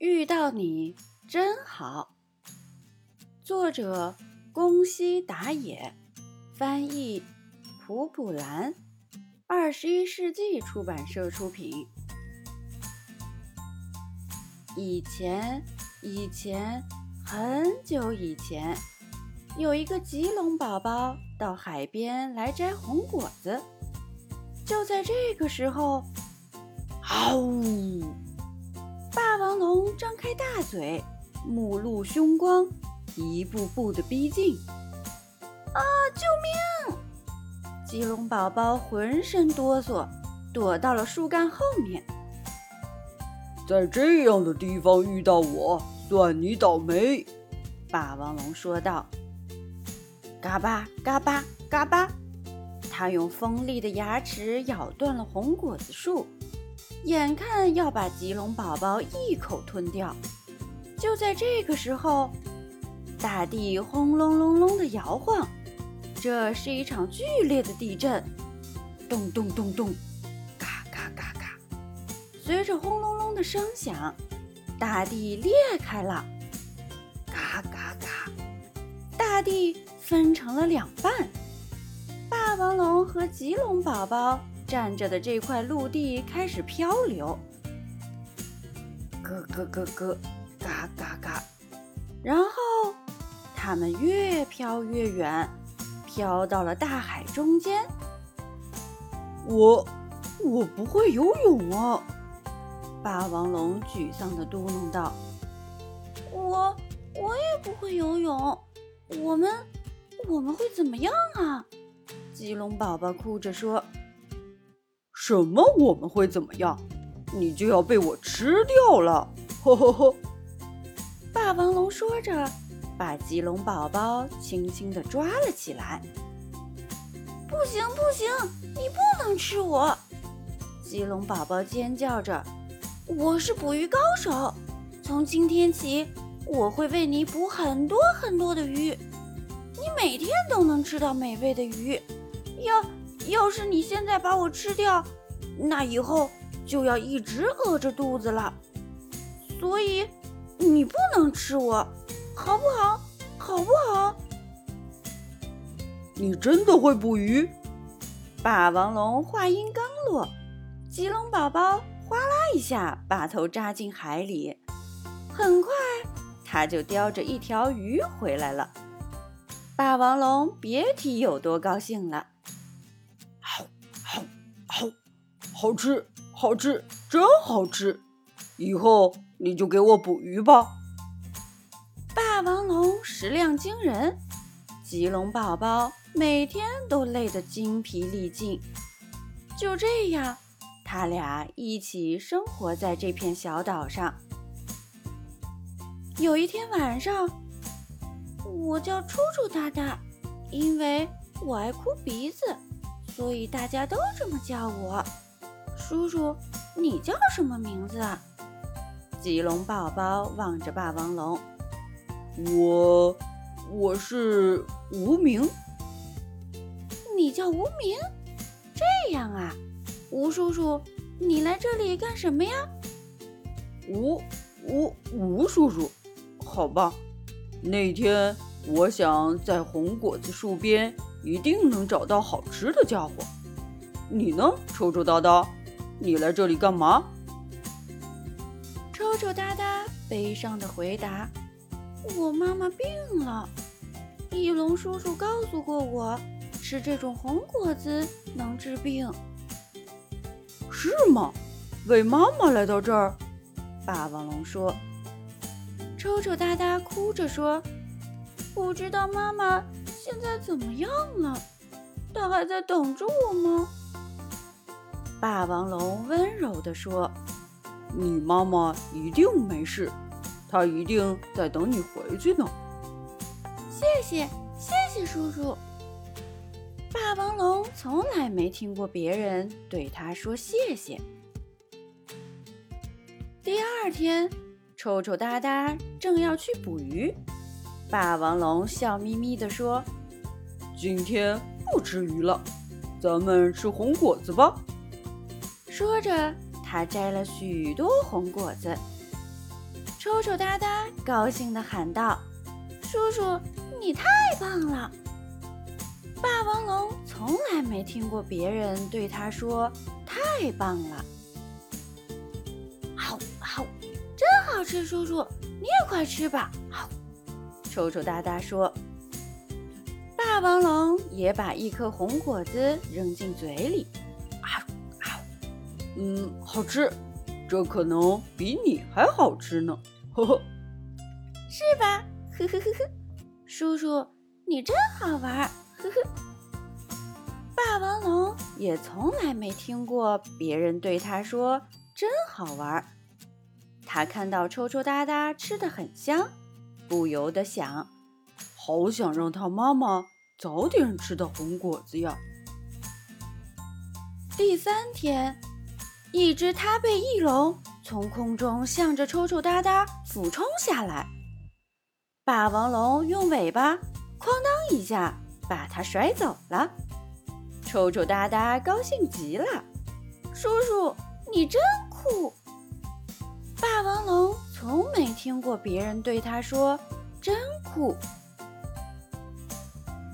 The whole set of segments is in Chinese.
遇到你真好。作者：宫西达也，翻译：普普兰，二十一世纪出版社出品。以前，以前，很久以前，有一个吉隆宝宝到海边来摘红果子。就在这个时候，嗷呜！霸王龙张开大嘴，目露凶光，一步步的逼近。啊！救命！吉龙宝宝浑身哆嗦，躲到了树干后面。在这样的地方遇到我，算你倒霉。”霸王龙说道。嘎巴嘎巴嘎巴，它用锋利的牙齿咬断了红果子树，眼看要把吉龙宝宝一口吞掉。就在这个时候，大地轰隆隆隆的摇晃，这是一场剧烈的地震。咚咚咚咚，嘎嘎嘎嘎，随着轰隆隆。的声响，大地裂开了，嘎嘎嘎，大地分成了两半。霸王龙和棘龙宝宝站着的这块陆地开始漂流，咯咯咯咯，嘎嘎嘎，然后它们越飘越远，飘到了大海中间。我，我不会游泳啊！霸王龙沮丧地嘟囔道：“我我也不会游泳，我们我们会怎么样啊？”棘龙宝宝哭着说：“什么我们会怎么样？你就要被我吃掉了！”呵呵呵。霸王龙说着，把棘龙宝宝轻轻地抓了起来。“不行不行，你不能吃我！”棘龙宝宝尖叫着。我是捕鱼高手，从今天起，我会为你捕很多很多的鱼，你每天都能吃到美味的鱼。要要是你现在把我吃掉，那以后就要一直饿着肚子了。所以你不能吃我，好不好？好不好？你真的会捕鱼？霸王龙话音刚落，棘龙宝宝。哗啦一下，把头扎进海里，很快他就叼着一条鱼回来了。霸王龙别提有多高兴了，好吃，好吃，真好吃！以后你就给我捕鱼吧。霸王龙食量惊人，棘龙宝宝每天都累得精疲力尽。就这样。他俩一起生活在这片小岛上。有一天晚上，我叫楚楚哒哒，因为我爱哭鼻子，所以大家都这么叫我。叔叔，你叫什么名字？棘龙宝宝望着霸王龙，我，我是无名。你叫无名？这样啊。吴叔叔，你来这里干什么呀？吴吴吴叔叔，好吧。那天我想在红果子树边一定能找到好吃的家伙。你呢，臭臭哒哒？你来这里干嘛？抽抽搭搭悲伤的回答：“我妈妈病了。翼龙叔叔告诉过我，吃这种红果子能治病。”是吗？为妈妈来到这儿，霸王龙说。抽抽搭搭哭着说：“不知道妈妈现在怎么样了？她还在等着我吗？”霸王龙温柔地说：“你妈妈一定没事，她一定在等你回去呢。”谢谢，谢谢叔叔。霸王龙从来没听过别人对他说谢谢。第二天，臭臭哒哒正要去捕鱼，霸王龙笑眯眯地说：“今天不吃鱼了，咱们吃红果子吧。”说着，他摘了许多红果子。抽抽搭搭高兴地喊道：“叔叔，你太棒了！”霸王龙从来没听过别人对他说“太棒了”。好好，真好吃，叔叔，你也快吃吧。好，抽抽搭搭说。霸王龙也把一颗红果子扔进嘴里，嗯，好吃，这可能比你还好吃呢，呵呵，是吧？呵呵呵呵，叔叔你真好玩，呵呵。霸王龙也从来没听过别人对他说真好玩，他看到抽抽搭搭吃的很香，不由得想。好想让他妈妈早点吃到红果子呀！第三天，一只它背翼龙从空中向着抽抽搭搭俯冲下来，霸王龙用尾巴哐当一下把它甩走了。抽抽搭搭高兴极了：“叔叔，你真酷！”霸王龙从没听过别人对他说“真酷”。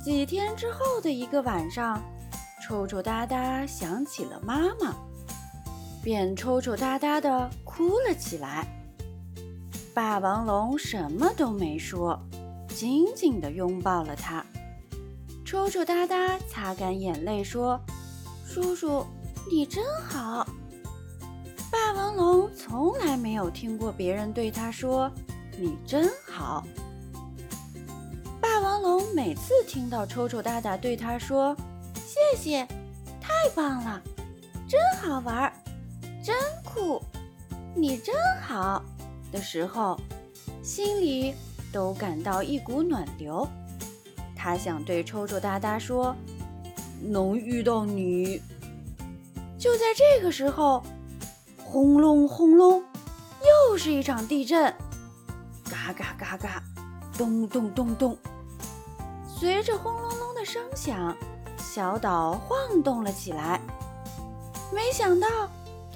几天之后的一个晚上，抽抽搭搭想起了妈妈，便抽抽搭搭的哭了起来。霸王龙什么都没说，紧紧地拥抱了他。抽抽搭搭擦干眼泪说：“叔叔，你真好。”霸王龙从来没有听过别人对他说：“你真好。”霸王龙每次听到抽抽搭搭对他说“谢谢，太棒了，真好玩，儿不，你真好”的时候，心里都感到一股暖流。他想对抽抽搭搭说：“能遇到你。”就在这个时候，轰隆轰隆，又是一场地震，嘎嘎嘎嘎，咚咚咚咚。随着轰隆隆的声响，小岛晃动了起来。没想到，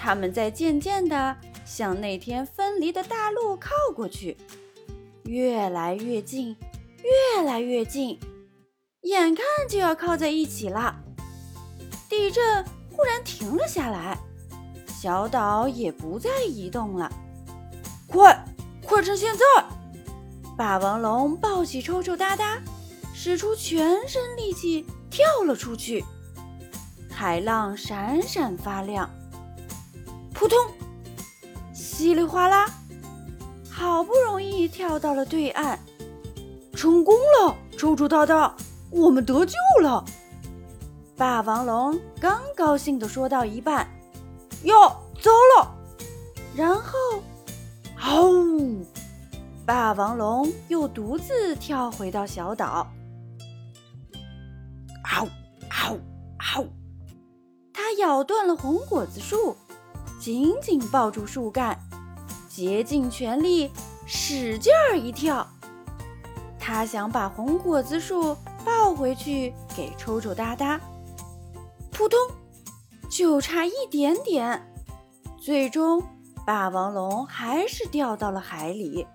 他们在渐渐地向那天分离的大陆靠过去，越来越近，越来越近，眼看就要靠在一起了。地震忽然停了下来，小岛也不再移动了。快，快趁现在！霸王龙抱起抽抽搭搭。使出全身力气跳了出去，海浪闪闪发亮，扑通，稀里哗啦，好不容易跳到了对岸，成功了！抽抽搭搭，我们得救了！霸王龙刚高兴地说到一半，哟，糟了！然后，呜，霸王龙又独自跳回到小岛。嗷嗷嗷！它咬断了红果子树，紧紧抱住树干，竭尽全力，使劲儿一跳。他想把红果子树抱回去给抽抽搭搭。扑通，就差一点点，最终霸王龙还是掉到了海里，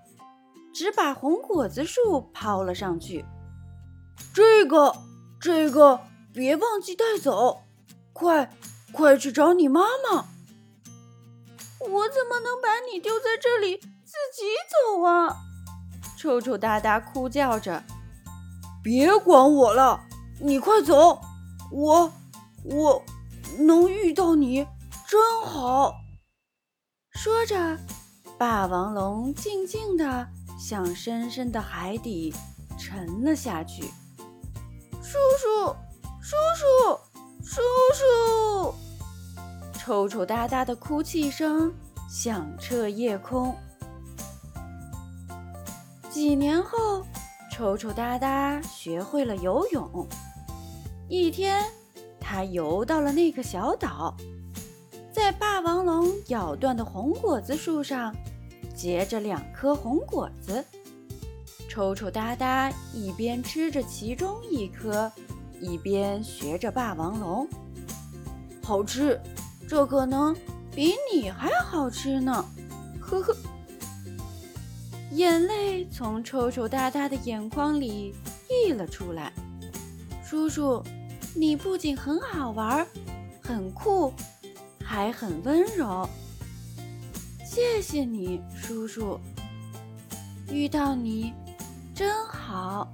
只把红果子树抛了上去。这个。这个别忘记带走，快，快去找你妈妈！我怎么能把你丢在这里自己走啊？臭臭哒哒哭叫着。别管我了，你快走！我，我能遇到你真好。说着，霸王龙静静地向深深的海底沉了下去。叔叔，叔叔，叔叔！抽抽搭搭的哭泣声响彻夜空。几年后，抽抽搭搭学会了游泳。一天，他游到了那个小岛，在霸王龙咬断的红果子树上结着两颗红果子。抽抽搭搭一边吃着其中一颗，一边学着霸王龙，好吃，这可能比你还好吃呢，呵呵。眼泪从抽抽搭搭的眼眶里溢了出来。叔叔，你不仅很好玩，很酷，还很温柔。谢谢你，叔叔。遇到你。真好